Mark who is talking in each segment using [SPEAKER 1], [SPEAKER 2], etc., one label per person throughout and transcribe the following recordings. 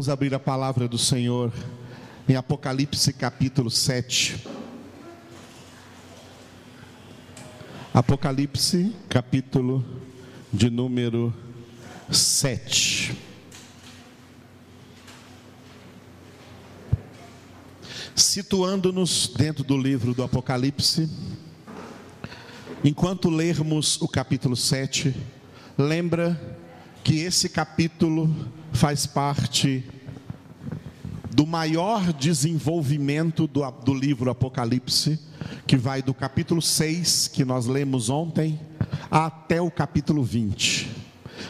[SPEAKER 1] Vamos abrir a palavra do Senhor em Apocalipse capítulo 7. Apocalipse capítulo de número 7. Situando-nos dentro do livro do Apocalipse, enquanto lermos o capítulo 7, lembra que esse capítulo faz parte do maior desenvolvimento do, do livro Apocalipse, que vai do capítulo 6, que nós lemos ontem, até o capítulo 20.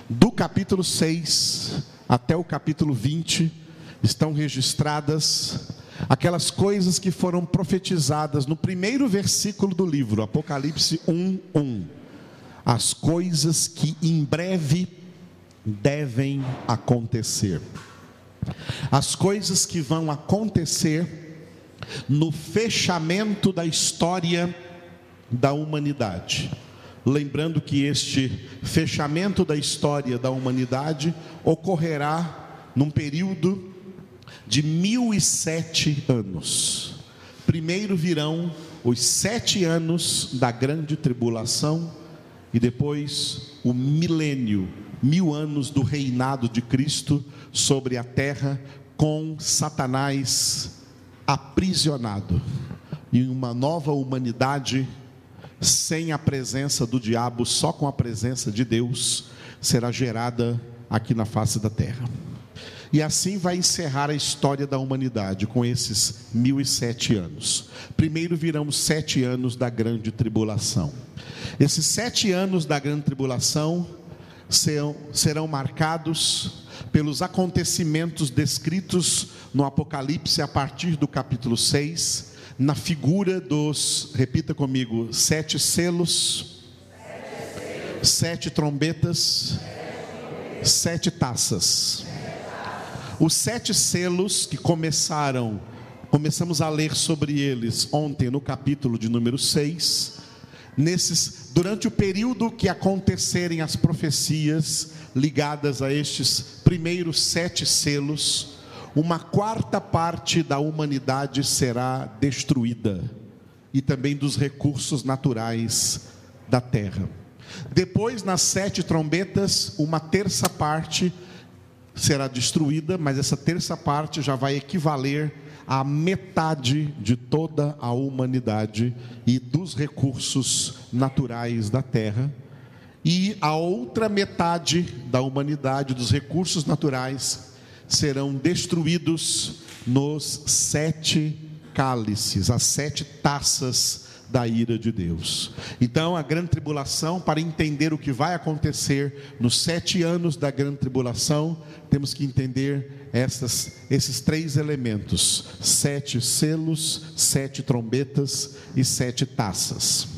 [SPEAKER 1] Do capítulo 6 até o capítulo 20 estão registradas aquelas coisas que foram profetizadas no primeiro versículo do livro, Apocalipse 1, 1. As coisas que em breve devem acontecer. As coisas que vão acontecer no fechamento da história da humanidade. Lembrando que este fechamento da história da humanidade ocorrerá num período de mil e sete anos. Primeiro virão os sete anos da grande tribulação e depois o milênio, mil anos do reinado de Cristo sobre a terra, com Satanás aprisionado e uma nova humanidade sem a presença do diabo, só com a presença de Deus, será gerada aqui na face da terra. E assim vai encerrar a história da humanidade com esses mil e sete anos. Primeiro virão os sete anos da grande tribulação. Esses sete anos da grande tribulação serão, serão marcados pelos acontecimentos descritos no Apocalipse a partir do capítulo 6, na figura dos, repita comigo, sete selos, sete trombetas, sete taças. Os sete selos que começaram, começamos a ler sobre eles ontem no capítulo de número 6, nesses durante o período que acontecerem as profecias ligadas a estes primeiros sete selos, uma quarta parte da humanidade será destruída e também dos recursos naturais da terra. Depois, nas sete trombetas, uma terça parte será destruída, mas essa terça parte já vai equivaler a metade de toda a humanidade e dos recursos naturais da terra, e a outra metade da humanidade, dos recursos naturais, serão destruídos nos sete cálices, as sete taças da ira de Deus. Então, a grande tribulação, para entender o que vai acontecer nos sete anos da grande tribulação, temos que entender essas, esses três elementos: sete selos, sete trombetas e sete taças.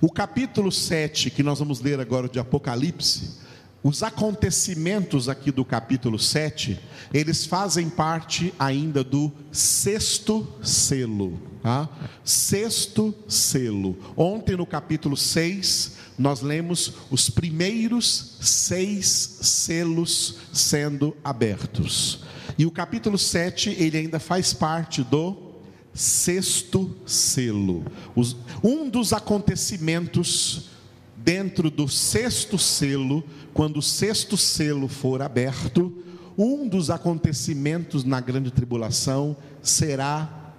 [SPEAKER 1] O capítulo 7, que nós vamos ler agora de Apocalipse, os acontecimentos aqui do capítulo 7, eles fazem parte ainda do sexto selo. Tá? Sexto selo. Ontem no capítulo 6, nós lemos os primeiros seis selos sendo abertos. E o capítulo 7, ele ainda faz parte do sexto selo. um dos acontecimentos dentro do sexto selo, quando o sexto selo for aberto, um dos acontecimentos na grande tribulação será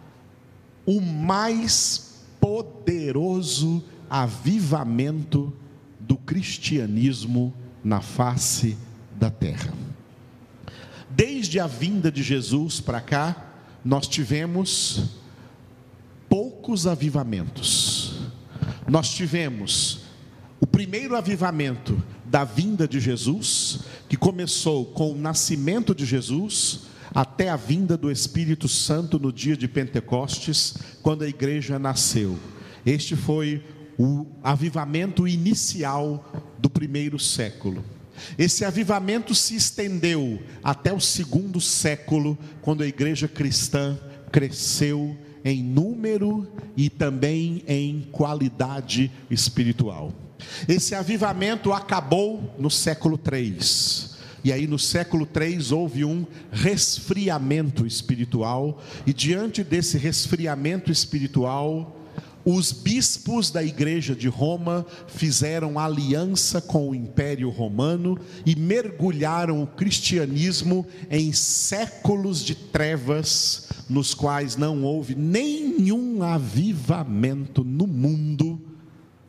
[SPEAKER 1] o mais poderoso avivamento do cristianismo na face da terra. Desde a vinda de Jesus para cá, nós tivemos poucos avivamentos. Nós tivemos o primeiro avivamento da vinda de Jesus, que começou com o nascimento de Jesus, até a vinda do Espírito Santo no dia de Pentecostes, quando a igreja nasceu. Este foi o avivamento inicial do primeiro século. Esse avivamento se estendeu até o segundo século, quando a igreja cristã cresceu em número e também em qualidade espiritual. Esse avivamento acabou no século 3, E aí no século III houve um resfriamento espiritual, e diante desse resfriamento espiritual, os bispos da igreja de Roma fizeram aliança com o Império Romano e mergulharam o cristianismo em séculos de trevas, nos quais não houve nenhum avivamento no mundo.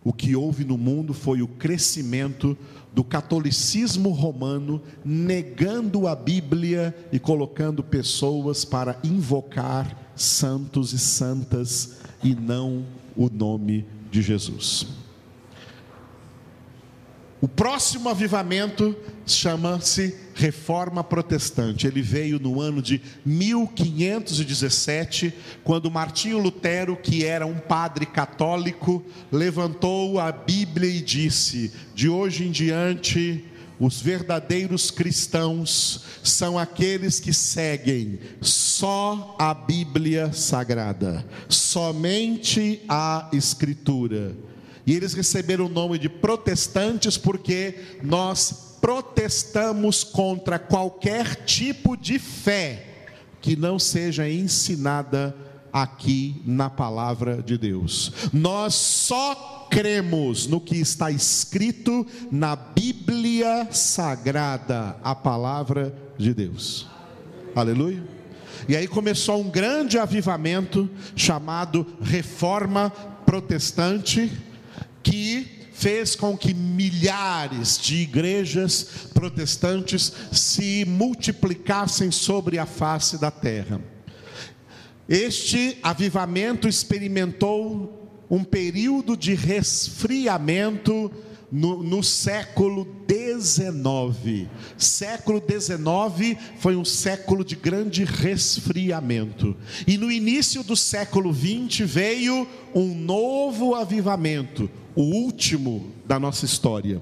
[SPEAKER 1] O que houve no mundo foi o crescimento do catolicismo romano, negando a Bíblia e colocando pessoas para invocar santos e santas e não o nome de Jesus. O próximo avivamento chama-se Reforma Protestante. Ele veio no ano de 1517, quando Martinho Lutero, que era um padre católico, levantou a Bíblia e disse: De hoje em diante, os verdadeiros cristãos são aqueles que seguem só a Bíblia Sagrada, somente a Escritura. E eles receberam o nome de protestantes porque nós protestamos contra qualquer tipo de fé que não seja ensinada aqui na palavra de Deus. Nós só cremos no que está escrito na Bíblia Sagrada, a palavra de Deus. Aleluia. E aí começou um grande avivamento chamado Reforma Protestante, que fez com que milhares de igrejas protestantes se multiplicassem sobre a face da terra. Este avivamento experimentou um período de resfriamento no, no, século XIX. Século XIX foi um século de grande resfriamento. E no início do século XX veio um novo avivamento, o último da nossa história.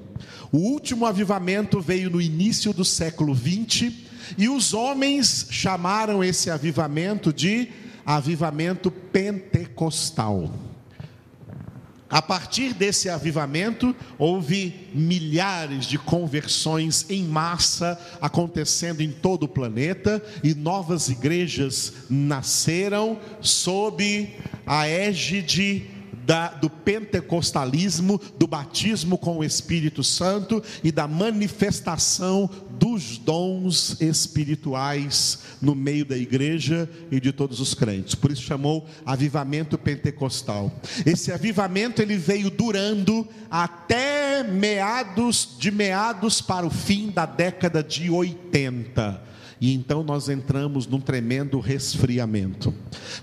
[SPEAKER 1] O último avivamento veio no início do século XX e os homens chamaram esse avivamento de avivamento pentecostal. A partir desse avivamento, houve milhares de conversões em massa acontecendo em todo o planeta e novas igrejas nasceram sob a égide da, do pentecostalismo, do batismo com o Espírito Santo e da manifestação dos dons espirituais no meio da igreja e de todos os crentes. Por isso chamou avivamento pentecostal. Esse avivamento ele veio durando até meados de meados para o fim da década de 80 e então nós entramos num tremendo resfriamento.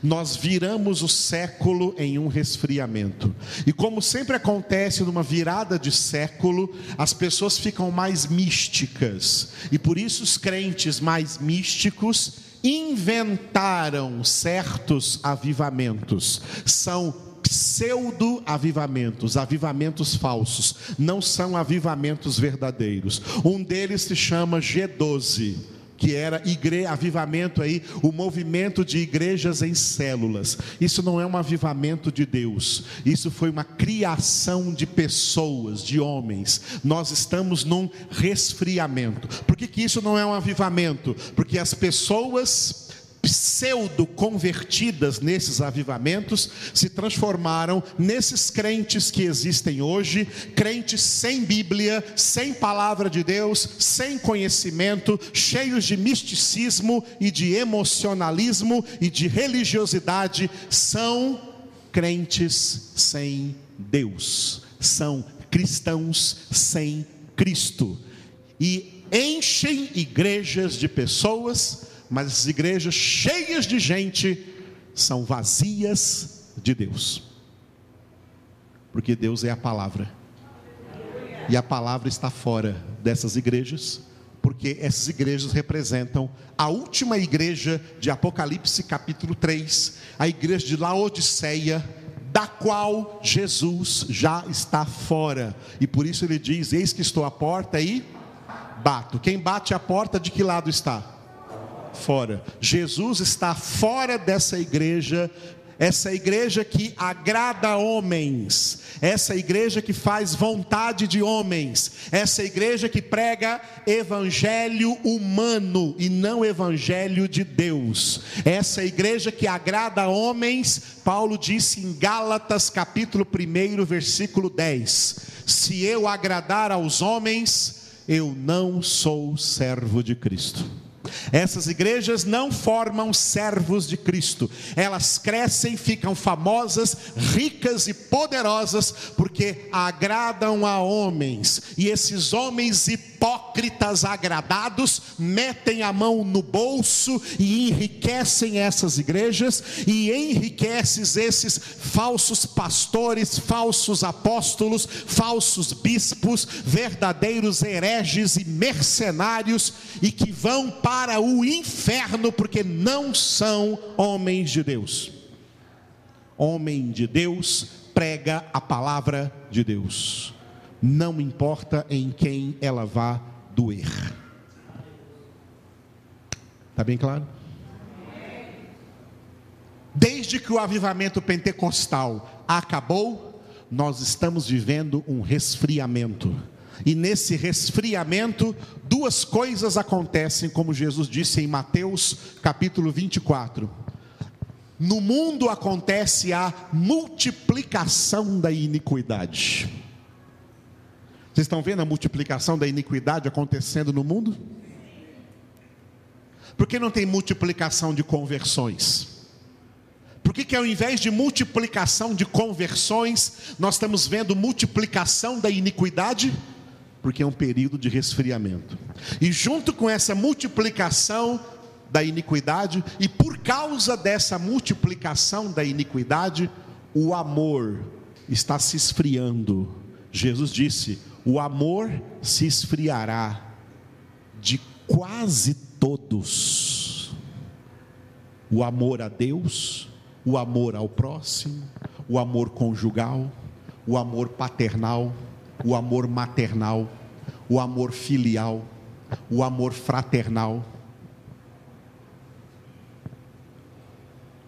[SPEAKER 1] Nós viramos o século em um resfriamento. E como sempre acontece numa virada de século, as pessoas ficam mais místicas. E por isso os crentes mais místicos inventaram certos avivamentos. São pseudo-avivamentos, avivamentos falsos, não são avivamentos verdadeiros. Um deles se chama G12 que era igre, avivamento aí, o movimento de igrejas em células. Isso não é um avivamento de Deus. Isso foi uma criação de pessoas, de homens. Nós estamos num resfriamento. Por que, que isso não é um avivamento? Porque as pessoas pseudo-convertidas nesses avivamentos se transformaram nesses crentes que existem hoje, crentes sem Bíblia, sem palavra de Deus, sem conhecimento, cheios de misticismo e de emocionalismo e de religiosidade, são crentes sem Deus, são cristãos sem Cristo. E enchem igrejas de pessoas mas as igrejas cheias de gente são vazias de Deus. Porque Deus é a palavra. E a palavra está fora dessas igrejas, porque essas igrejas representam a última igreja de Apocalipse capítulo 3, a igreja de Laodiceia, da qual Jesus já está fora. E por isso ele diz: Eis que estou à porta e bato. Quem bate a porta, de que lado está? Fora. Jesus está fora dessa igreja essa igreja que agrada homens, essa igreja que faz vontade de homens, essa igreja que prega evangelho humano e não evangelho de Deus, essa igreja que agrada homens, Paulo disse em Gálatas capítulo 1, versículo 10: Se eu agradar aos homens, eu não sou servo de Cristo. Essas igrejas não formam servos de Cristo, elas crescem, ficam famosas, ricas e poderosas, porque agradam a homens, e esses homens hipócritas agradados metem a mão no bolso e enriquecem essas igrejas, e enriquecem esses falsos pastores, falsos apóstolos, falsos bispos, verdadeiros hereges e mercenários, e que vão para para o inferno, porque não são homens de Deus. Homem de Deus prega a palavra de Deus, não importa em quem ela vá doer. Está bem claro? Desde que o avivamento pentecostal acabou, nós estamos vivendo um resfriamento e nesse resfriamento, duas coisas acontecem, como Jesus disse em Mateus capítulo 24. No mundo acontece a multiplicação da iniquidade. Vocês estão vendo a multiplicação da iniquidade acontecendo no mundo? Por que não tem multiplicação de conversões? Por que, que ao invés de multiplicação de conversões, nós estamos vendo multiplicação da iniquidade? Porque é um período de resfriamento. E junto com essa multiplicação da iniquidade, e por causa dessa multiplicação da iniquidade, o amor está se esfriando. Jesus disse: o amor se esfriará de quase todos. O amor a Deus, o amor ao próximo, o amor conjugal, o amor paternal o amor maternal, o amor filial, o amor fraternal.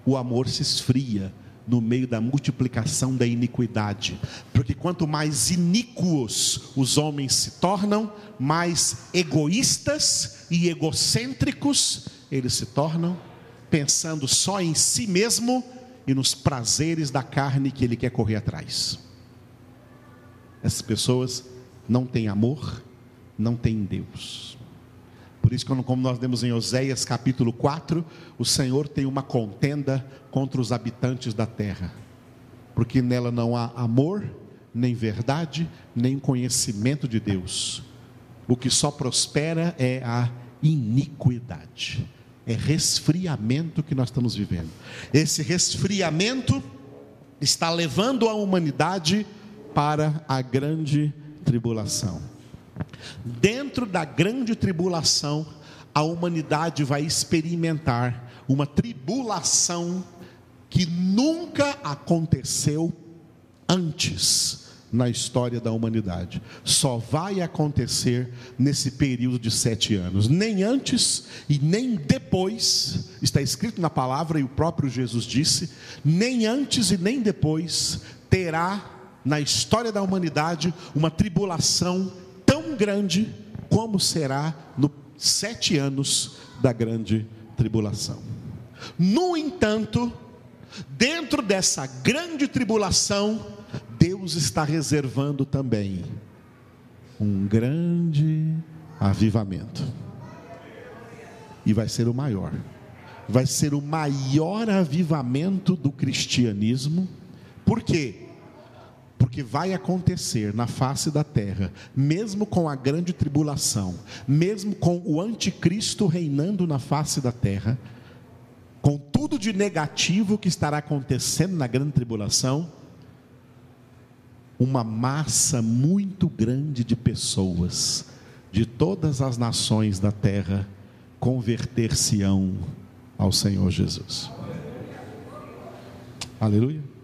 [SPEAKER 1] O amor se esfria no meio da multiplicação da iniquidade, porque quanto mais iníquos os homens se tornam, mais egoístas e egocêntricos eles se tornam, pensando só em si mesmo e nos prazeres da carne que ele quer correr atrás. Essas pessoas não têm amor, não têm Deus. Por isso, como nós vemos em Oséias capítulo 4, o Senhor tem uma contenda contra os habitantes da terra, porque nela não há amor, nem verdade, nem conhecimento de Deus. O que só prospera é a iniquidade, é resfriamento que nós estamos vivendo. Esse resfriamento está levando a humanidade para a grande tribulação. Dentro da grande tribulação, a humanidade vai experimentar uma tribulação que nunca aconteceu antes na história da humanidade. Só vai acontecer nesse período de sete anos. Nem antes e nem depois, está escrito na palavra e o próprio Jesus disse: nem antes e nem depois terá na história da humanidade uma tribulação tão grande como será nos sete anos da grande tribulação. No entanto, dentro dessa grande tribulação, Deus está reservando também um grande avivamento. E vai ser o maior. Vai ser o maior avivamento do cristianismo. Por quê? Porque vai acontecer na face da terra, mesmo com a grande tribulação, mesmo com o anticristo reinando na face da terra, com tudo de negativo que estará acontecendo na grande tribulação, uma massa muito grande de pessoas de todas as nações da terra converter-se-ão ao Senhor Jesus. Aleluia.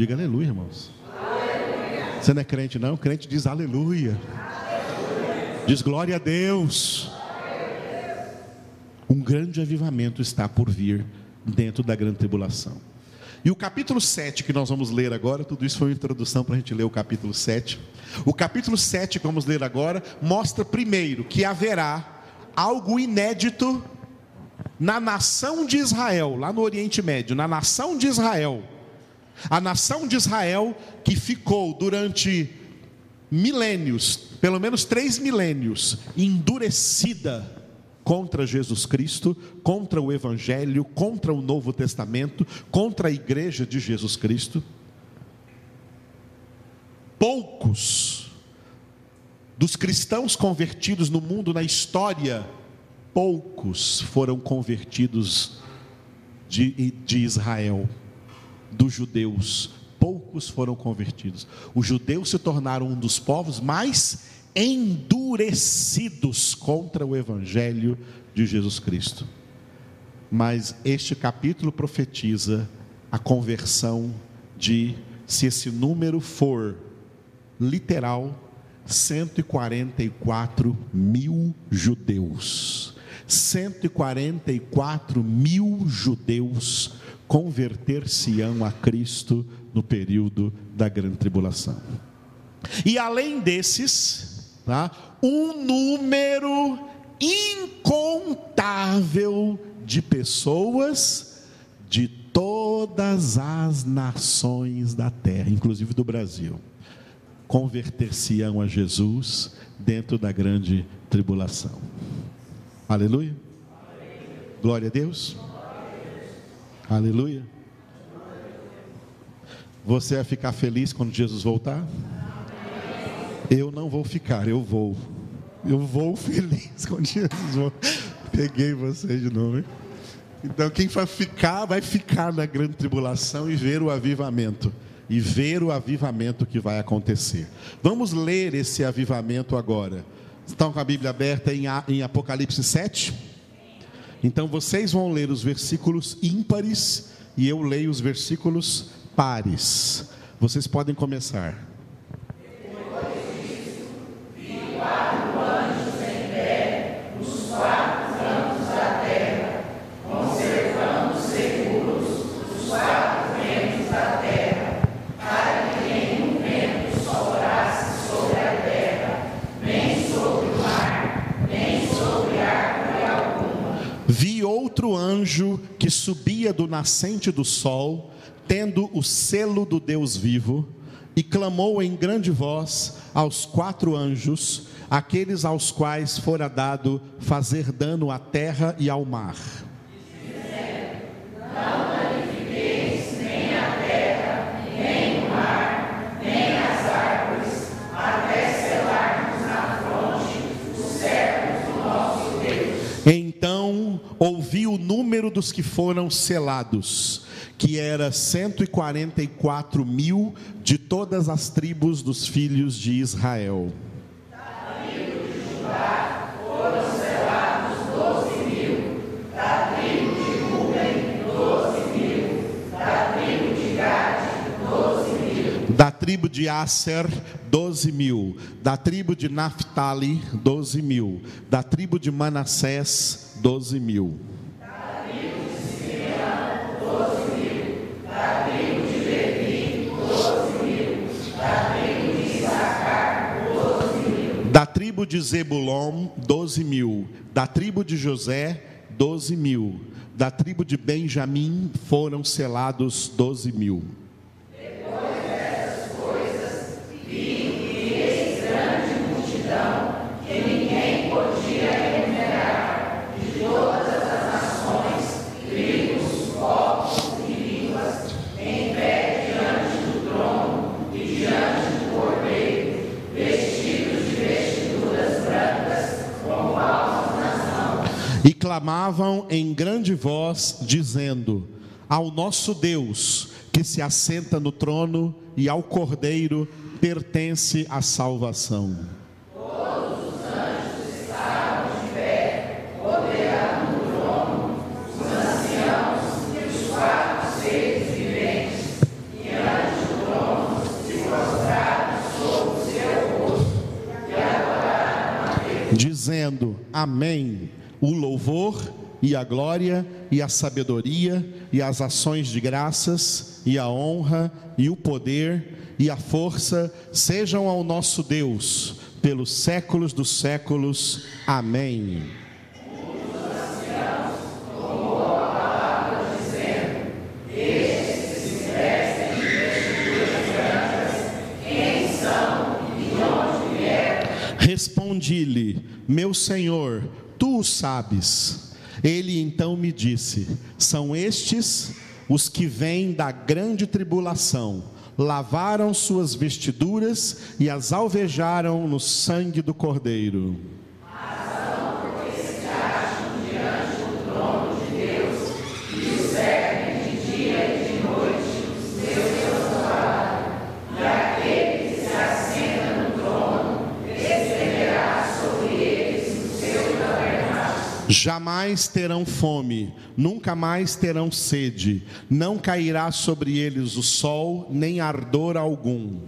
[SPEAKER 1] Diga aleluia, irmãos. Aleluia. Você não é crente, não? O crente diz aleluia. aleluia. Diz glória a Deus. Um grande avivamento está por vir dentro da grande tribulação. E o capítulo 7 que nós vamos ler agora, tudo isso foi uma introdução para a gente ler o capítulo 7. O capítulo 7 que vamos ler agora mostra primeiro que haverá algo inédito na nação de Israel, lá no Oriente Médio, na nação de Israel. A nação de Israel que ficou durante milênios, pelo menos três milênios, endurecida contra Jesus Cristo, contra o Evangelho, contra o Novo Testamento, contra a igreja de Jesus Cristo. Poucos dos cristãos convertidos no mundo, na história, poucos foram convertidos de, de Israel, dos judeus, poucos foram convertidos. Os judeus se tornaram um dos povos mais endurecidos contra o Evangelho de Jesus Cristo. Mas este capítulo profetiza a conversão de, se esse número for literal, 144 mil judeus. 144 mil judeus converter-se-ão a Cristo no período da grande tribulação. E além desses, tá? um número incontável de pessoas de todas as nações da terra, inclusive do Brasil, converter-se-ão a Jesus dentro da grande tribulação. Aleluia. Glória a Deus. Aleluia. Você vai ficar feliz quando Jesus voltar? Eu não vou ficar, eu vou. Eu vou feliz com Jesus. Peguei você de novo, hein? Então, quem vai ficar, vai ficar na grande tribulação e ver o avivamento. E ver o avivamento que vai acontecer. Vamos ler esse avivamento agora. Estão com a Bíblia aberta em Apocalipse 7? Então, vocês vão ler os versículos ímpares e eu leio os versículos pares. Vocês podem começar. Outro anjo que subia do nascente do sol, tendo o selo do Deus vivo, e clamou em grande voz aos quatro anjos, aqueles aos quais fora dado fazer dano à terra e ao mar. Ouvi o número dos que foram selados, que era 144 mil de todas as tribos dos filhos de Israel tribo de Judá foram selados doze mil, da tribo de Ruben, doze mil, da tribo de Gade, doze mil. Da tribo de Aser, doze mil, da tribo de Naphtali, doze mil, da tribo de Manassés, doze mil. Da tribo de Simeão, doze mil. Da tribo de Levi, doze mil. Da tribo de Issacar, doze mil. Da tribo de Zebulon, doze mil. Da tribo de José, doze mil. Da tribo de Benjamim foram selados doze mil. e clamavam em grande voz, dizendo: Ao nosso Deus, que se assenta no trono, e ao Cordeiro pertence a salvação. Todos os anjos estavam de pé, o trono, os anciãos e os quatro viventes, do trono, se sobre o seu rosto e adoraram a Deus, dizendo: Amém o louvor e a glória, e a sabedoria, e as ações de graças, e a honra, e o poder, e a força sejam ao nosso Deus, pelos séculos dos séculos. Amém. Respondi-lhe, meu senhor, tu o sabes. Ele então me disse: São estes os que vêm da grande tribulação, lavaram suas vestiduras e as alvejaram no sangue do Cordeiro. Jamais terão fome, nunca mais terão sede, não cairá sobre eles o sol, nem ardor algum.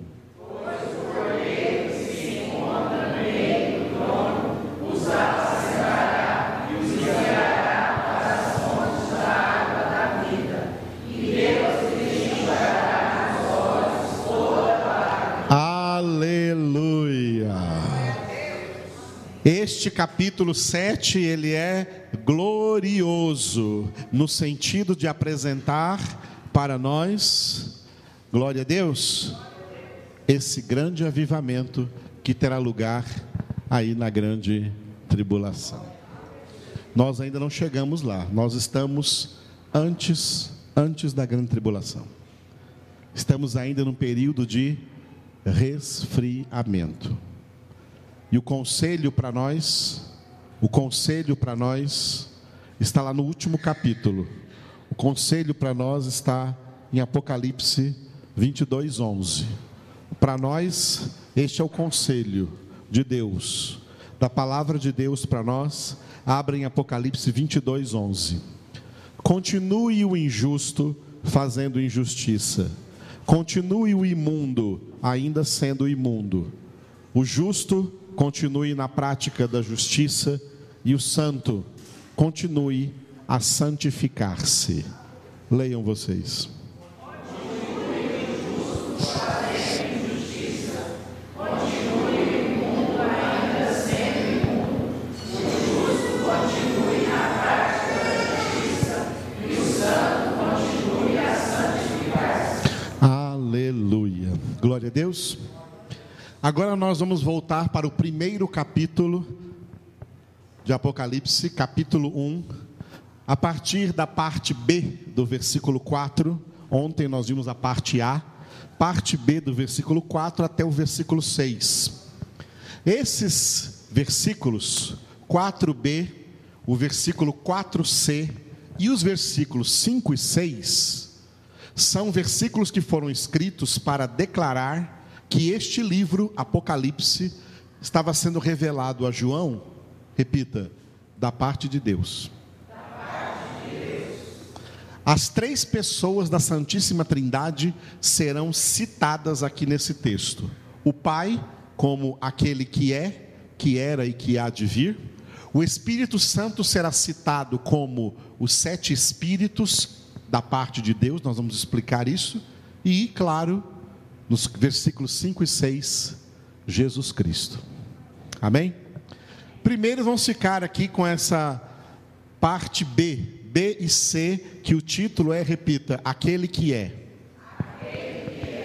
[SPEAKER 1] Este capítulo 7, ele é glorioso no sentido de apresentar para nós, glória a Deus, esse grande avivamento que terá lugar aí na grande tribulação. Nós ainda não chegamos lá, nós estamos antes antes da grande tribulação. Estamos ainda num período de resfriamento. E o conselho para nós, o conselho para nós está lá no último capítulo. O conselho para nós está em Apocalipse 22, 11. Para nós, este é o conselho de Deus, da palavra de Deus para nós, abre em Apocalipse 22, 11. Continue o injusto fazendo injustiça, continue o imundo ainda sendo imundo, o justo continue na prática da justiça e o santo continue a santificar-se. Leiam vocês. Glória a Deus. Agora nós vamos voltar para o primeiro capítulo de Apocalipse, capítulo 1, a partir da parte B do versículo 4. Ontem nós vimos a parte A, parte B do versículo 4 até o versículo 6. Esses versículos 4b, o versículo 4c e os versículos 5 e 6 são versículos que foram escritos para declarar que este livro, Apocalipse, estava sendo revelado a João, repita, da parte de Deus. As três pessoas da Santíssima Trindade serão citadas aqui nesse texto: o Pai, como aquele que é, que era e que há de vir. O Espírito Santo será citado como os sete Espíritos da parte de Deus, nós vamos explicar isso. E, claro, nos versículos 5 e 6, Jesus Cristo. Amém? Primeiro vamos ficar aqui com essa parte B, B e C, que o título é, repita, aquele que é.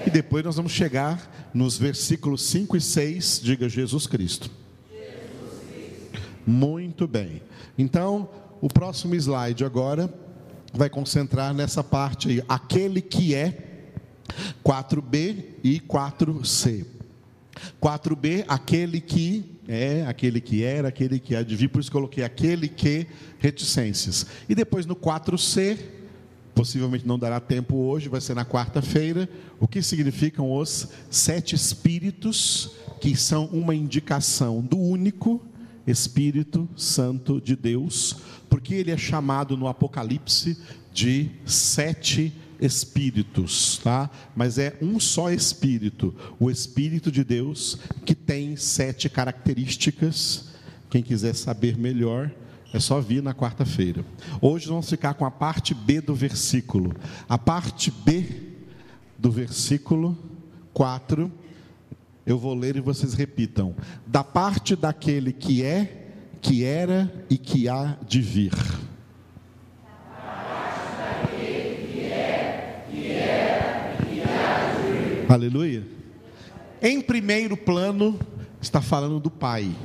[SPEAKER 1] E depois nós vamos chegar nos versículos 5 e 6, diga Jesus Cristo. Jesus Cristo. Muito bem. Então, o próximo slide agora vai concentrar nessa parte aí, aquele que é 4b e 4c. 4b, aquele que é, aquele que era, aquele que vir, por isso coloquei aquele que, reticências. E depois no 4c, possivelmente não dará tempo hoje, vai ser na quarta-feira, o que significam os sete espíritos, que são uma indicação do único Espírito Santo de Deus, porque ele é chamado no Apocalipse de sete espíritos espíritos, tá? Mas é um só espírito, o espírito de Deus, que tem sete características. Quem quiser saber melhor, É só vir na quarta-feira. Hoje vamos ficar com a parte B do versículo. A parte B do versículo 4, eu vou ler e vocês repitam. Da parte daquele que é, que era e que há de vir. Aleluia. Em primeiro plano, está falando do Pai.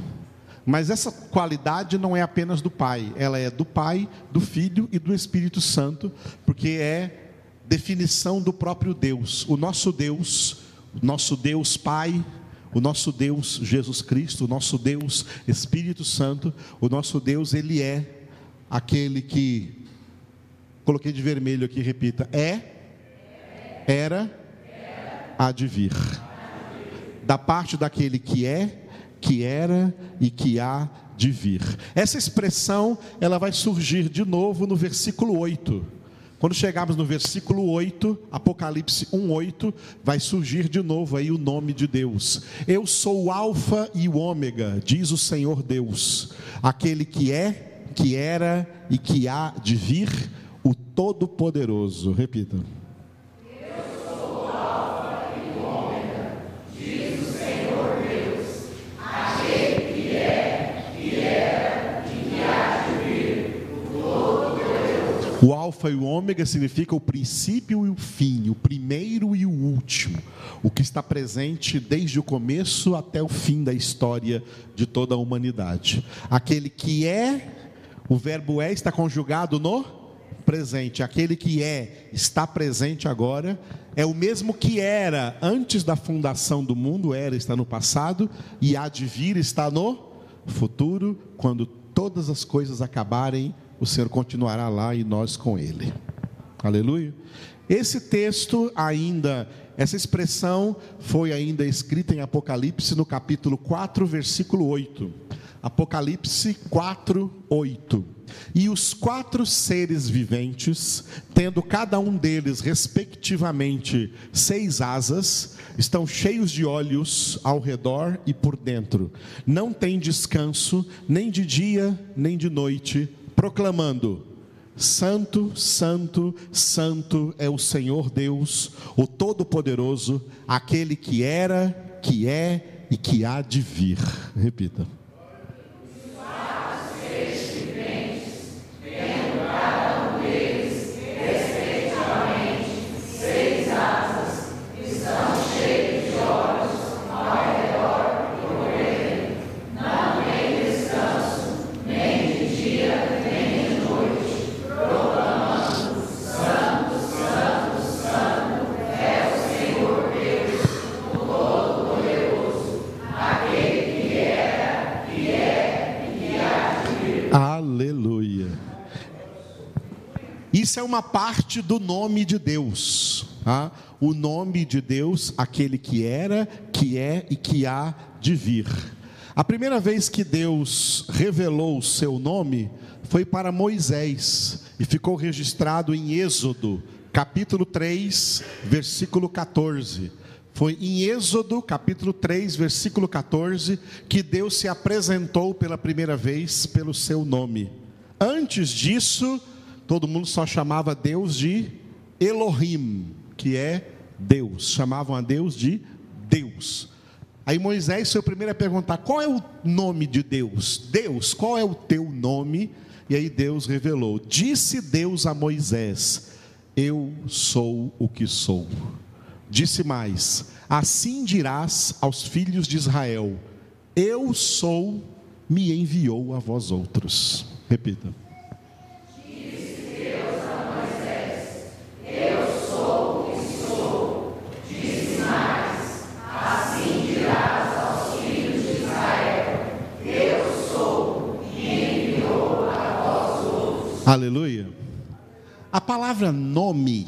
[SPEAKER 1] Mas essa qualidade não é apenas do Pai, ela é do Pai, do Filho e do Espírito Santo, porque é definição do próprio Deus. O nosso Deus, o nosso Deus Pai, o nosso Deus Jesus Cristo, o nosso Deus Espírito Santo, o nosso Deus, ele é aquele que coloquei de vermelho aqui, repita, é, era há de vir. Da parte daquele que é, que era e que há de vir. Essa expressão, ela vai surgir de novo no versículo 8. Quando chegarmos no versículo 8, Apocalipse 1:8, vai surgir de novo aí o nome de Deus. Eu sou o alfa e o ômega, diz o Senhor Deus, aquele que é, que era e que há de vir, o todo poderoso. Repita. O Alfa e o Ômega significa o princípio e o fim, o primeiro e o último, o que está presente desde o começo até o fim da história de toda a humanidade. Aquele que é, o verbo é está conjugado no presente. Aquele que é, está presente agora, é o mesmo que era antes da fundação do mundo, era, está no passado, e há de vir, está no futuro, quando todas as coisas acabarem o Senhor continuará lá e nós com Ele. Aleluia. Esse texto ainda, essa expressão foi ainda escrita em Apocalipse no capítulo 4, versículo 8. Apocalipse 4, 8. E os quatro seres viventes, tendo cada um deles, respectivamente, seis asas, estão cheios de olhos ao redor e por dentro. Não tem descanso, nem de dia, nem de noite proclamando: Santo, Santo, Santo é o Senhor Deus, o Todo-Poderoso, aquele que era, que é e que há de vir. Repita. Isso é uma parte do nome de Deus. Tá? O nome de Deus, aquele que era, que é e que há de vir. A primeira vez que Deus revelou o seu nome foi para Moisés e ficou registrado em Êxodo, capítulo 3, versículo 14. Foi em Êxodo, capítulo 3, versículo 14, que Deus se apresentou pela primeira vez pelo seu nome. Antes disso, todo mundo só chamava Deus de Elohim, que é Deus. Chamavam a Deus de Deus. Aí Moisés foi o primeiro a perguntar: qual é o nome de Deus? Deus, qual é o teu nome? E aí Deus revelou: Disse Deus a Moisés: Eu sou o que sou. Disse mais: Assim dirás aos filhos de Israel: Eu sou, me enviou a vós outros. Repita. Aleluia. A palavra nome,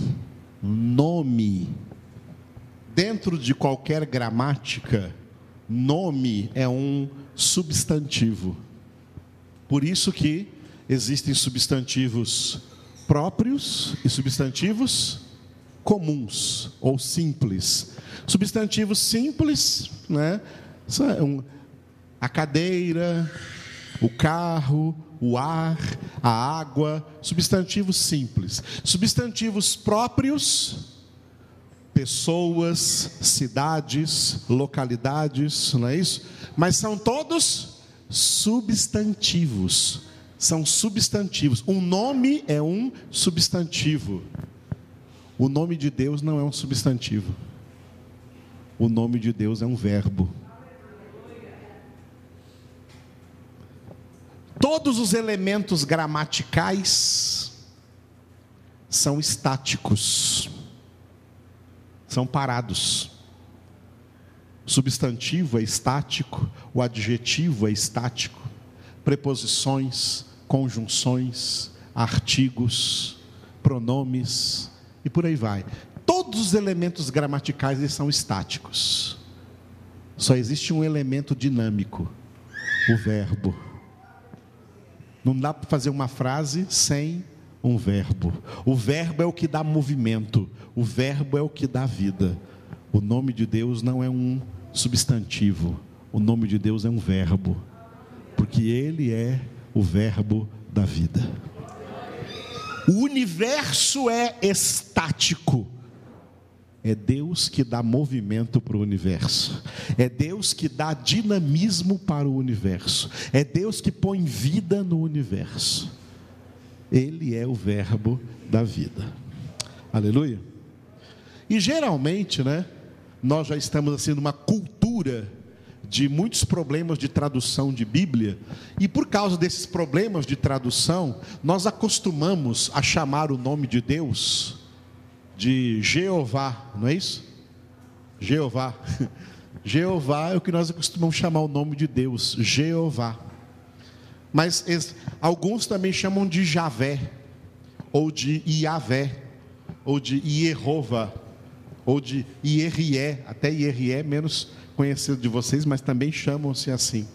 [SPEAKER 1] nome, dentro de qualquer gramática, nome é um substantivo. Por isso que existem substantivos próprios e substantivos comuns ou simples. Substantivos simples, né? A cadeira, O carro, o ar, a água, substantivos simples. Substantivos próprios, pessoas, cidades, localidades, não é isso? Mas são todos substantivos. São substantivos. Um nome é um substantivo. O nome de Deus não é um substantivo. O nome de Deus é um verbo. Todos os elementos gramaticais são estáticos, são parados. O substantivo é estático, o adjetivo é estático, preposições, conjunções, artigos, pronomes e por aí vai. Todos os elementos gramaticais eles são estáticos. Só existe um elemento dinâmico, o verbo. Não dá para fazer uma frase sem um verbo. O verbo é o que dá movimento, o verbo é o que dá vida. O nome de Deus não é um substantivo, o nome de Deus é um verbo, porque Ele é o verbo da vida. O universo é estático. É Deus que dá movimento para o universo. É Deus que dá dinamismo para o universo. É Deus que põe vida no universo. Ele é o verbo da vida. Aleluia. E geralmente, né, nós já estamos assim numa cultura de muitos problemas de tradução de Bíblia, e por causa desses problemas de tradução, nós acostumamos a chamar o nome de Deus de Jeová, não é isso? Jeová. Jeová é o que nós costumamos chamar o nome de Deus, Jeová. Mas alguns também chamam de Javé, ou de Iavé, ou de Ierova, ou de Ierrié, até Ierrié menos conhecido de vocês, mas também chamam-se assim.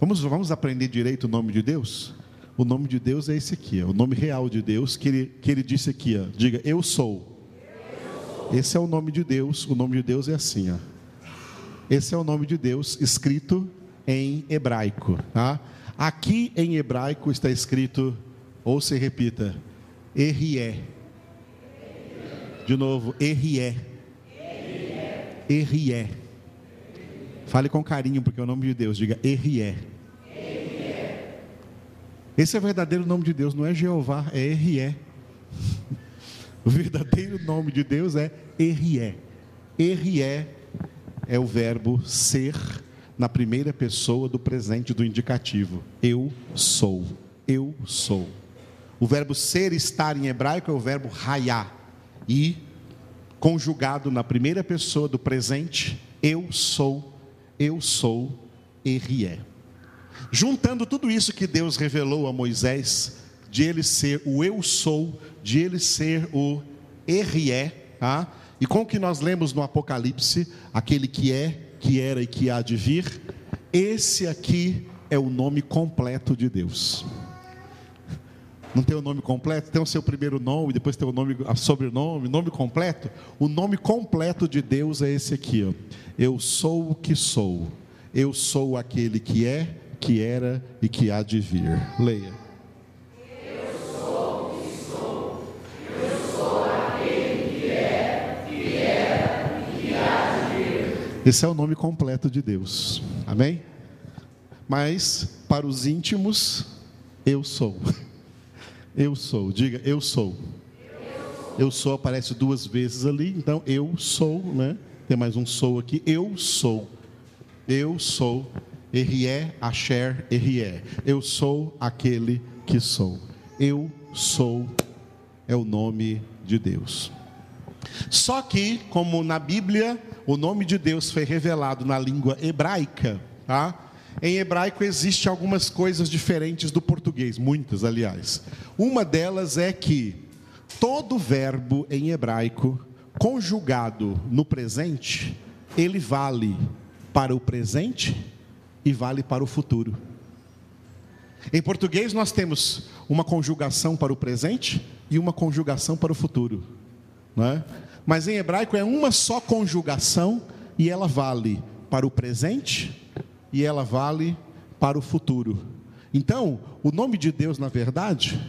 [SPEAKER 1] Vamos, vamos aprender direito o nome de Deus? O nome de Deus é esse aqui, ó, o nome real de Deus que ele, que ele disse aqui, ó, diga eu sou. eu sou. Esse é o nome de Deus, o nome de Deus é assim, ó. Esse é o nome de Deus escrito em hebraico, tá? Aqui em hebraico está escrito, ou se repita, Errié. De novo, Errié. Errié. Fale com carinho, porque é o nome de Deus, diga Errié. Esse é o verdadeiro nome de Deus, não é Jeová, é Errié. O verdadeiro nome de Deus é Errié. Errié é o verbo ser na primeira pessoa do presente do indicativo. Eu sou. Eu sou. O verbo ser estar em hebraico é o verbo raiá. E conjugado na primeira pessoa do presente, eu sou. Eu sou Errié. Juntando tudo isso que Deus revelou a Moisés, de ele ser o eu sou, de ele ser o Errié, tá? e com o que nós lemos no Apocalipse, aquele que é, que era e que há de vir, esse aqui é o nome completo de Deus. Não tem o nome completo? Tem o seu primeiro nome, depois tem o nome, sobrenome, nome completo. O nome completo de Deus é esse aqui, ó. Eu sou o que sou. Eu sou aquele que é, que era e que há de vir. Leia. Esse é o nome completo de Deus. Amém? Mas para os íntimos, eu sou. Eu sou. Diga, eu sou. Eu sou aparece duas vezes ali, então eu sou, né? Tem mais um sou aqui. Eu sou. Eu sou Errié, Asher, Errié. Eu sou aquele que sou. Eu sou é o nome de Deus. Só que, como na Bíblia, o nome de Deus foi revelado na língua hebraica, tá? Em hebraico existe algumas coisas diferentes do português, muitas, aliás. Uma delas é que todo verbo em hebraico conjugado no presente, ele vale para o presente e vale para o futuro. Em português nós temos uma conjugação para o presente e uma conjugação para o futuro, não é? Mas em hebraico é uma só conjugação e ela vale para o presente e ela vale para o futuro. Então, o nome de Deus, na verdade,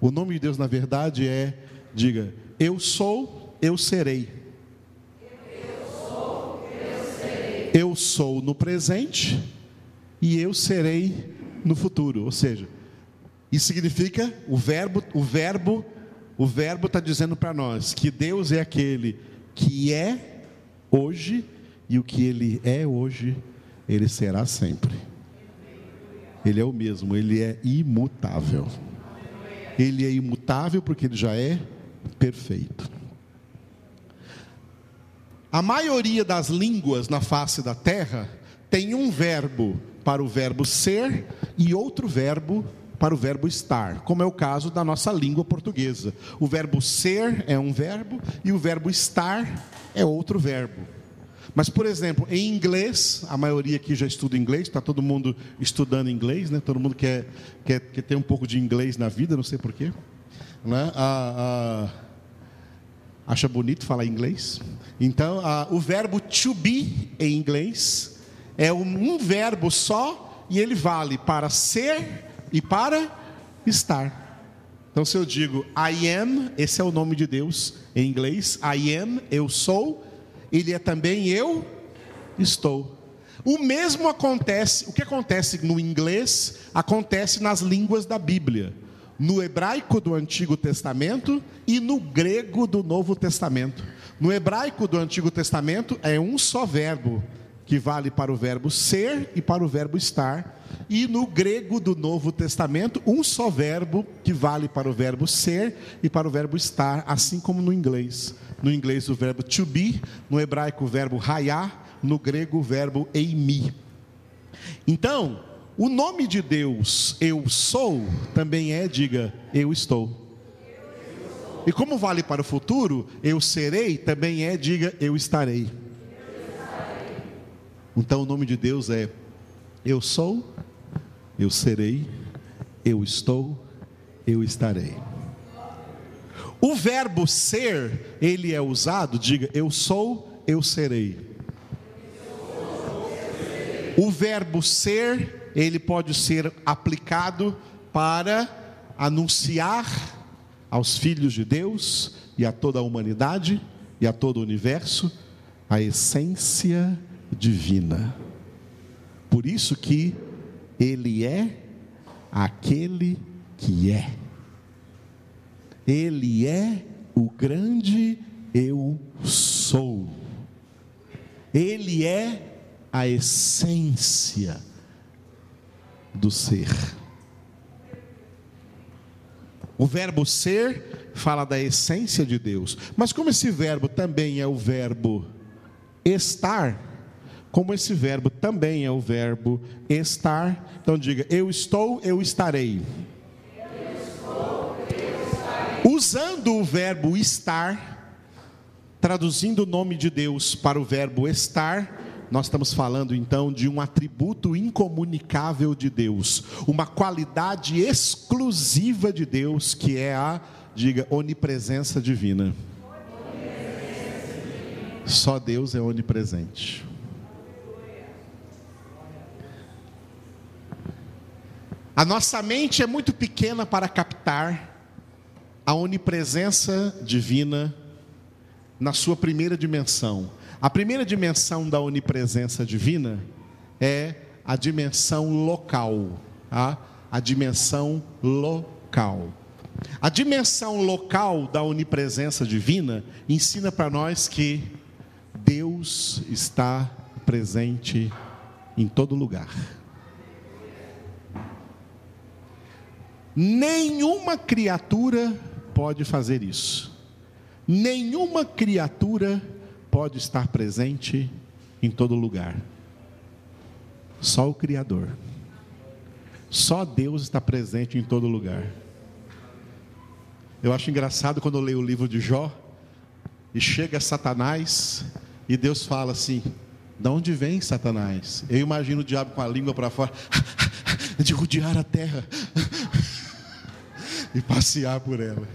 [SPEAKER 1] o nome de Deus, na verdade, é, diga, eu sou, eu serei.
[SPEAKER 2] Eu sou, eu serei.
[SPEAKER 1] Eu sou no presente e eu serei no futuro. Ou seja, isso significa o verbo, o verbo, o verbo está dizendo para nós que Deus é aquele que é hoje e o que Ele é hoje, Ele será sempre. Ele é o mesmo, Ele é imutável. Ele é imutável porque Ele já é perfeito. A maioria das línguas na face da terra tem um verbo para o verbo ser e outro verbo para o verbo estar, como é o caso da nossa língua portuguesa. O verbo ser é um verbo e o verbo estar é outro verbo. Mas, por exemplo, em inglês, a maioria aqui já estuda inglês, está todo mundo estudando inglês, né? todo mundo quer, quer, quer ter um pouco de inglês na vida, não sei porquê. Né? Ah, ah, acha bonito falar inglês? Então, ah, o verbo to be em inglês é um, verbo só e ele vale para ser e para estar. Então, se eu digo I am, esse é o nome de Deus em inglês, I am, eu sou, ele é também eu estou. O mesmo acontece, o que acontece no inglês, acontece nas línguas da Bíblia, no hebraico do Antigo Testamento e no grego do Novo Testamento. No hebraico do Antigo Testamento é um só verbo, que vale para o verbo ser e para o verbo estar. E no grego do Novo Testamento, um só verbo que vale para o verbo ser e para o verbo estar, assim como no inglês. No inglês, o verbo to be, no hebraico, o verbo hayá, no grego, o verbo eimi. Então, o nome de Deus, eu sou, também é, diga, eu estou. E como vale para o futuro, eu serei, também é, diga, eu estarei. Então o nome de Deus é eu sou, eu serei, eu estou, eu estarei. O verbo ser, ele é usado, diga eu sou, eu serei. O verbo ser, ele pode ser aplicado para anunciar aos filhos de Deus e a toda a humanidade e a todo o universo a essência divina. Por isso que ele é aquele que é. Ele é o grande eu sou. Ele é a essência do ser. O verbo ser fala da essência de Deus. Mas como esse verbo também é o verbo estar, como esse verbo também é o verbo estar, então diga: eu estou, eu estarei.
[SPEAKER 2] Eu estou, eu estarei.
[SPEAKER 1] Usando o verbo estar, traduzindo o nome de Deus para o verbo estar, nós estamos falando então de um atributo incomunicável de Deus, uma qualidade exclusiva de Deus, que é a, diga, onipresença divina. Só Deus é onipresente. A nossa mente é muito pequena para captar a onipresença divina na sua primeira dimensão. A primeira dimensão da onipresença divina é a dimensão local, tá? a dimensão local. A dimensão local da onipresença divina ensina para nós que Deus está presente em todo lugar. Nenhuma criatura pode fazer isso. Nenhuma criatura pode estar presente em todo lugar. Só o Criador. Só Deus está presente em todo lugar. Eu acho engraçado quando eu leio o livro de Jó e chega Satanás e Deus fala assim: "De onde vem Satanás?" Eu imagino o diabo com a língua para fora, de rodear a terra e passear por ela.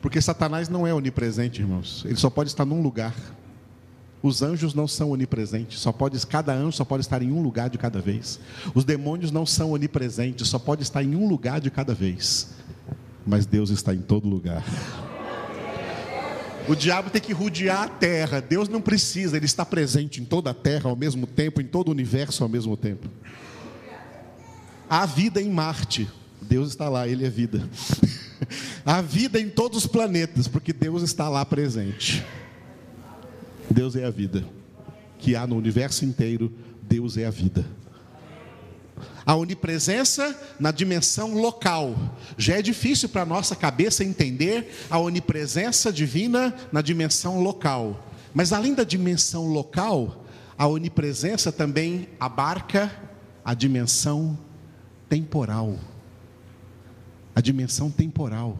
[SPEAKER 1] Porque Satanás não é onipresente, irmãos. Ele só pode estar num lugar. Os anjos não são onipresentes, só pode, cada anjo só pode estar em um lugar de cada vez. Os demônios não são onipresentes, só pode estar em um lugar de cada vez. Mas Deus está em todo lugar. O diabo tem que rodear a terra. Deus não precisa, ele está presente em toda a terra ao mesmo tempo, em todo o universo ao mesmo tempo. Há vida em Marte. Deus está lá, ele é vida. Há vida em todos os planetas, porque Deus está lá presente. Deus é a vida. Que há no universo inteiro, Deus é a vida. A onipresença na dimensão local. Já é difícil para a nossa cabeça entender a onipresença divina na dimensão local. Mas além da dimensão local, a onipresença também abarca a dimensão temporal. A dimensão temporal.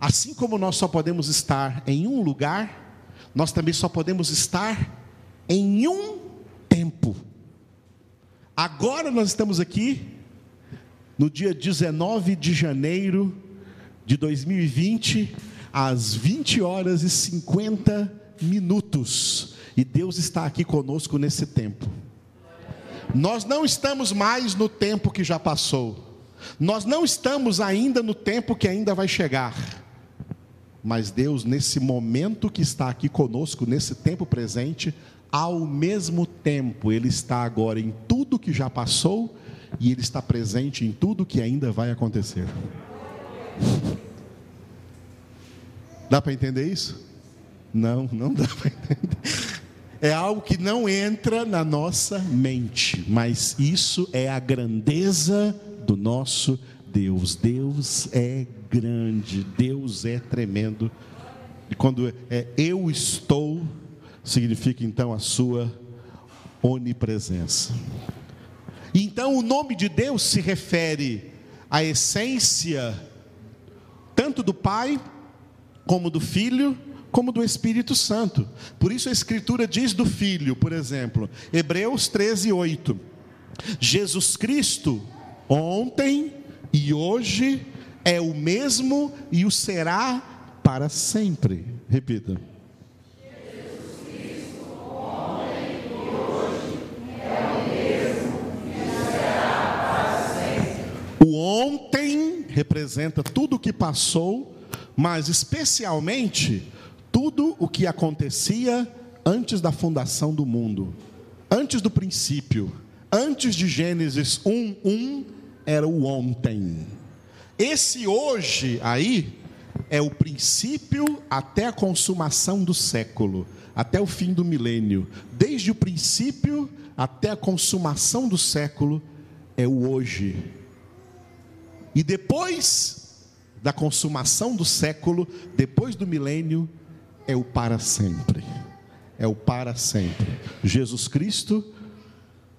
[SPEAKER 1] Assim como nós só podemos estar em um lugar, nós também só podemos estar em um tempo. Agora nós estamos aqui, no dia 19 de janeiro de 2020, às 20 horas e 50 minutos, e Deus está aqui conosco nesse tempo. Nós não estamos mais no tempo que já passou, nós não estamos ainda no tempo que ainda vai chegar. Mas Deus, nesse momento que está aqui conosco, nesse tempo presente, ao mesmo tempo, Ele está agora em tudo que já passou e Ele está presente em tudo que ainda vai acontecer. Dá para entender isso? Não, não dá para entender. É algo que não entra na nossa mente, mas isso é a grandeza do nosso Deus. Deus é grande, Deus é tremendo. E quando é eu estou, significa então a sua onipresença. Então o nome de Deus se refere à essência tanto do Pai como do Filho, como do Espírito Santo. Por isso a Escritura diz do Filho, por exemplo, Hebreus 13, 8. Jesus Cristo, ontem e hoje é o mesmo e o será para sempre. Repita. O ontem representa tudo o que passou, mas especialmente tudo o que acontecia antes da fundação do mundo, antes do princípio, antes de Gênesis 1, 1 era o ontem. Esse hoje aí é o princípio até a consumação do século, até o fim do milênio. Desde o princípio até a consumação do século é o hoje. E depois da consumação do século, depois do milênio, é o para sempre. É o para sempre. Jesus Cristo,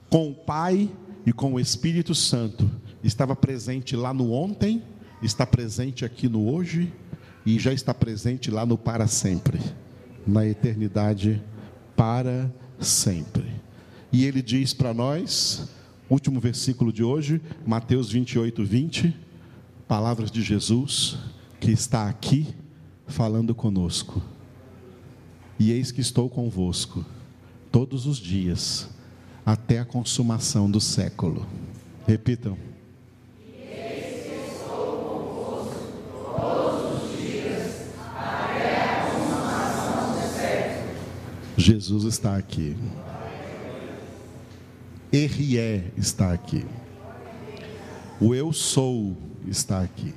[SPEAKER 1] com o Pai e com o Espírito Santo, estava presente lá no ontem, está presente aqui no hoje e já está presente lá no para sempre, na eternidade para sempre. E ele diz para nós, último versículo de hoje, Mateus 28, 20, palavras de Jesus, que está aqui falando conosco. E eis que estou convosco todos os dias, até a consumação do século. Repitam. Jesus está aqui. Errié está aqui. O eu sou está aqui.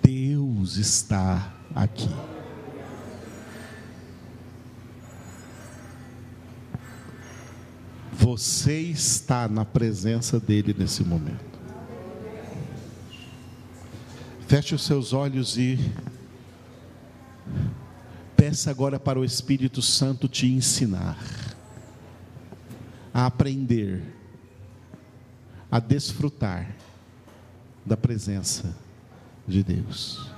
[SPEAKER 1] Deus está aqui. Você está na presença dele nesse momento. Feche os seus olhos e Peça agora para o Espírito Santo te ensinar a aprender, a desfrutar da presença de Deus.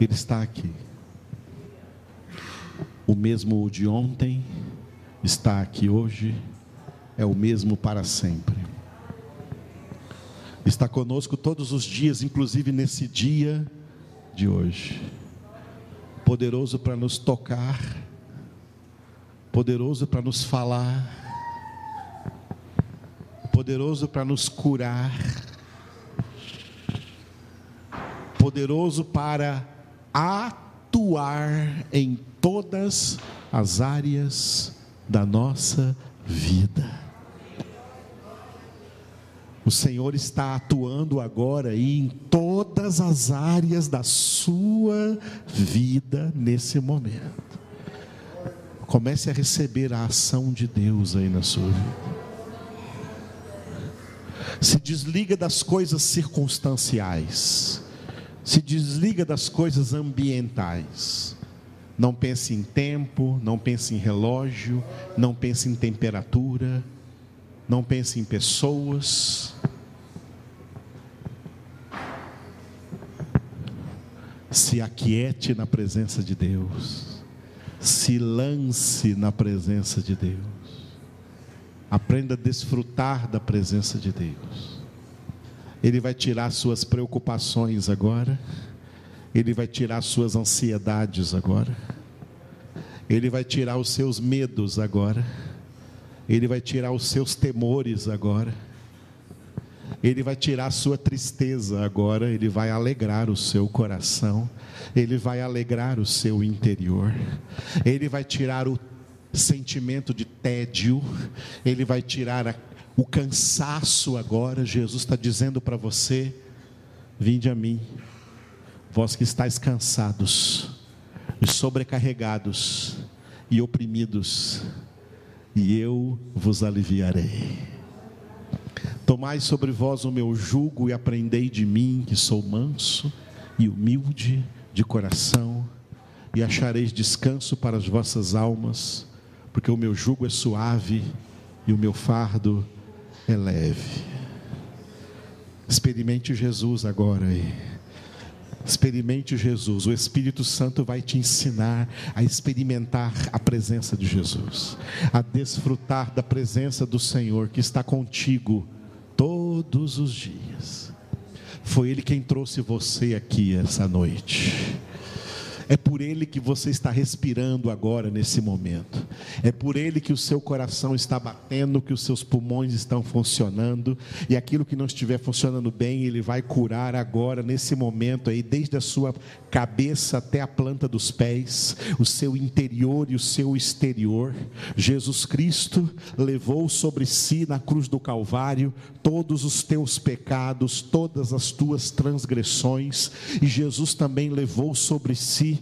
[SPEAKER 1] Ele está aqui. O mesmo de ontem está aqui hoje, é o mesmo para sempre. Está conosco todos os dias, inclusive nesse dia de hoje poderoso para nos tocar, poderoso para nos falar, poderoso para nos curar, poderoso para atuar em todas as áreas da nossa vida. O Senhor está atuando agora em todas as áreas da sua vida nesse momento. Comece a receber a ação de Deus aí na sua vida. Se desliga das coisas circunstanciais. Se desliga das coisas ambientais. Não pense em tempo, não pense em relógio, não pense em temperatura não pense em pessoas. Se aquiete na presença de Deus. Se lance na presença de Deus. Aprenda a desfrutar da presença de Deus. Ele vai tirar suas preocupações agora. Ele vai tirar suas ansiedades agora. Ele vai tirar os seus medos agora. Ele vai tirar os seus temores agora. Ele vai tirar a sua tristeza agora, ele vai alegrar o seu coração, ele vai alegrar o seu interior, ele vai tirar o sentimento de tédio, ele vai tirar a, o cansaço agora. Jesus está dizendo para você: vinde a mim, vós que estáis cansados, sobrecarregados e oprimidos, e eu vos aliviarei. Tomai sobre vós o meu jugo e aprendei de mim, que sou manso e humilde de coração, e achareis descanso para as vossas almas, porque o meu jugo é suave e o meu fardo é leve. Experimente Jesus agora aí. Experimente Jesus, o Espírito Santo vai te ensinar a experimentar a presença de Jesus, a desfrutar da presença do Senhor que está contigo todos os dias. Foi Ele quem trouxe você aqui essa noite. É por Ele que você está respirando agora, nesse momento. É por Ele que o seu coração está batendo, que os seus pulmões estão funcionando. E aquilo que não estiver funcionando bem, Ele vai curar agora, nesse momento aí, desde a sua cabeça até a planta dos pés, o seu interior e o seu exterior. Jesus Cristo levou sobre si na cruz do Calvário todos os teus pecados, todas as tuas transgressões. E Jesus também levou sobre si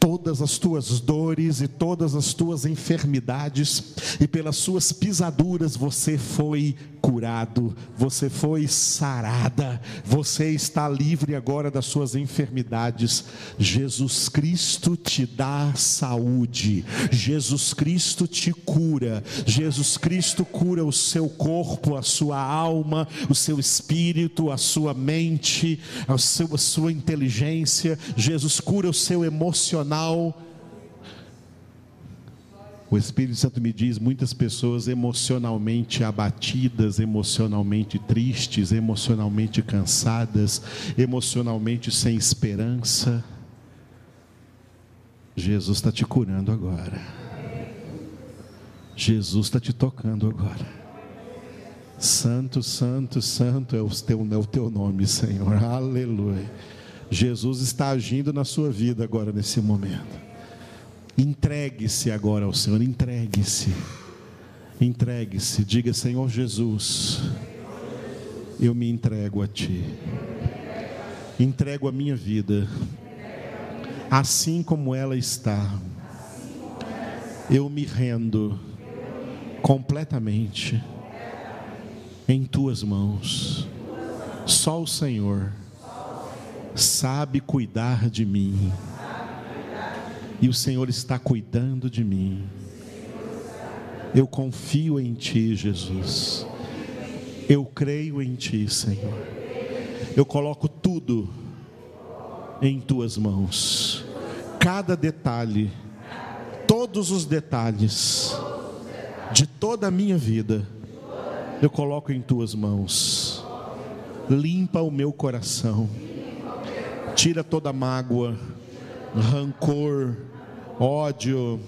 [SPEAKER 1] todas as tuas dores e todas as tuas enfermidades, e pelas suas pisaduras você foi curado, você foi sarada, você está livre agora das suas enfermidades. Jesus Cristo te dá saúde, Jesus Cristo te cura, Jesus Cristo cura o seu corpo, a sua alma, o seu espírito, a sua mente, a, seu, a sua inteligência, Jesus cura o seu emocional o Espírito Santo me diz muitas pessoas emocionalmente abatidas, emocionalmente tristes, emocionalmente cansadas, emocionalmente sem esperança. Jesus está te curando agora. Jesus está te tocando agora. Santo, santo, santo é o, teu, é o teu nome, Senhor. Aleluia. Jesus está agindo na sua vida agora, nesse momento. Entregue-se agora ao Senhor, entregue-se. Entregue-se, diga: Senhor Jesus, eu me entrego a Ti. Entrego a minha vida, assim como ela está. Eu me rendo completamente em Tuas mãos. Só o Senhor sabe cuidar de mim e o Senhor está cuidando de mim. Eu confio em Ti, Jesus. Eu creio em Ti, Senhor. Eu coloco tudo em Tuas mãos. Cada detalhe, todos os detalhes de toda a minha vida, eu coloco em Tuas mãos. Limpa o meu coração. Tira toda mágoa rancor, ódio,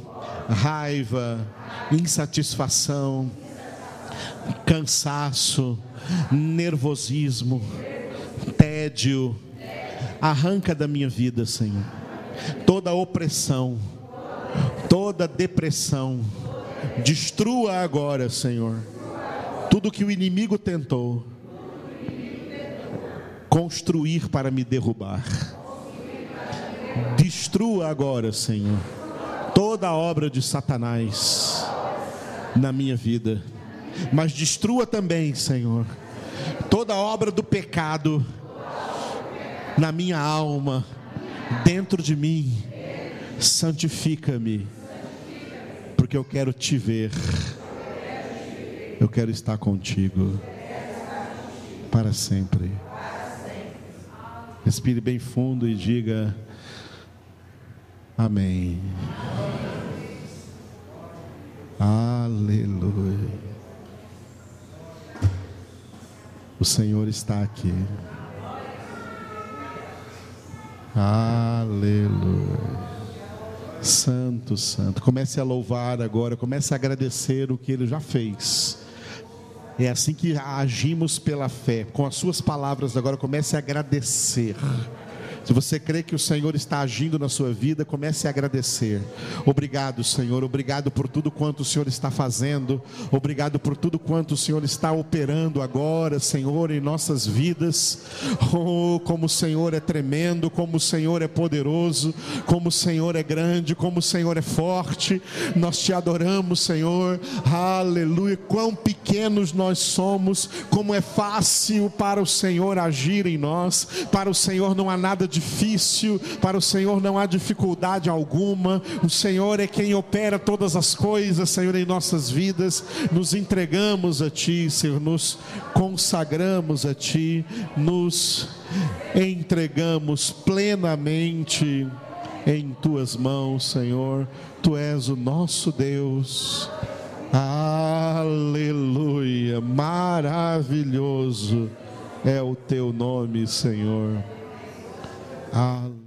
[SPEAKER 1] raiva, insatisfação, cansaço, nervosismo, tédio. Arranca da minha vida, Senhor, toda opressão, toda depressão. Destrua agora, Senhor, tudo que o inimigo tentou construir para me derrubar. Destrua agora, Senhor, toda a obra de Satanás na minha vida. Mas destrua também, Senhor, toda a obra do pecado na minha alma, dentro de mim. Santifica-me, porque eu quero te ver. Eu quero estar contigo para sempre. Respire bem fundo e diga: Amém. Aleluia. O Senhor está aqui. Aleluia. Santo, santo. Comece a louvar agora, comece a agradecer o que ele já fez. É assim que agimos pela fé. Com as suas palavras agora comece a agradecer. Se você crê que o Senhor está agindo na sua vida, comece a agradecer. Obrigado, Senhor. Obrigado por tudo quanto o Senhor está fazendo. Obrigado por tudo quanto o Senhor está operando agora, Senhor, em nossas vidas. Oh, como o Senhor é tremendo, como o Senhor é poderoso, como o Senhor é grande, como o Senhor é forte. Nós te adoramos, Senhor. Aleluia. Quão pequenos nós somos, como é fácil para o Senhor agir em nós. Para o Senhor não há nada difícil, para o Senhor não há dificuldade alguma. O Senhor é quem opera todas as coisas, Senhor, em nossas vidas. Nos entregamos a Ti, Senhor, nos consagramos a Ti, nos entregamos plenamente em Tuas mãos, Senhor. Tu és o nosso Deus. Aleluia, maravilhoso é o teu nome, Senhor. Aleluia.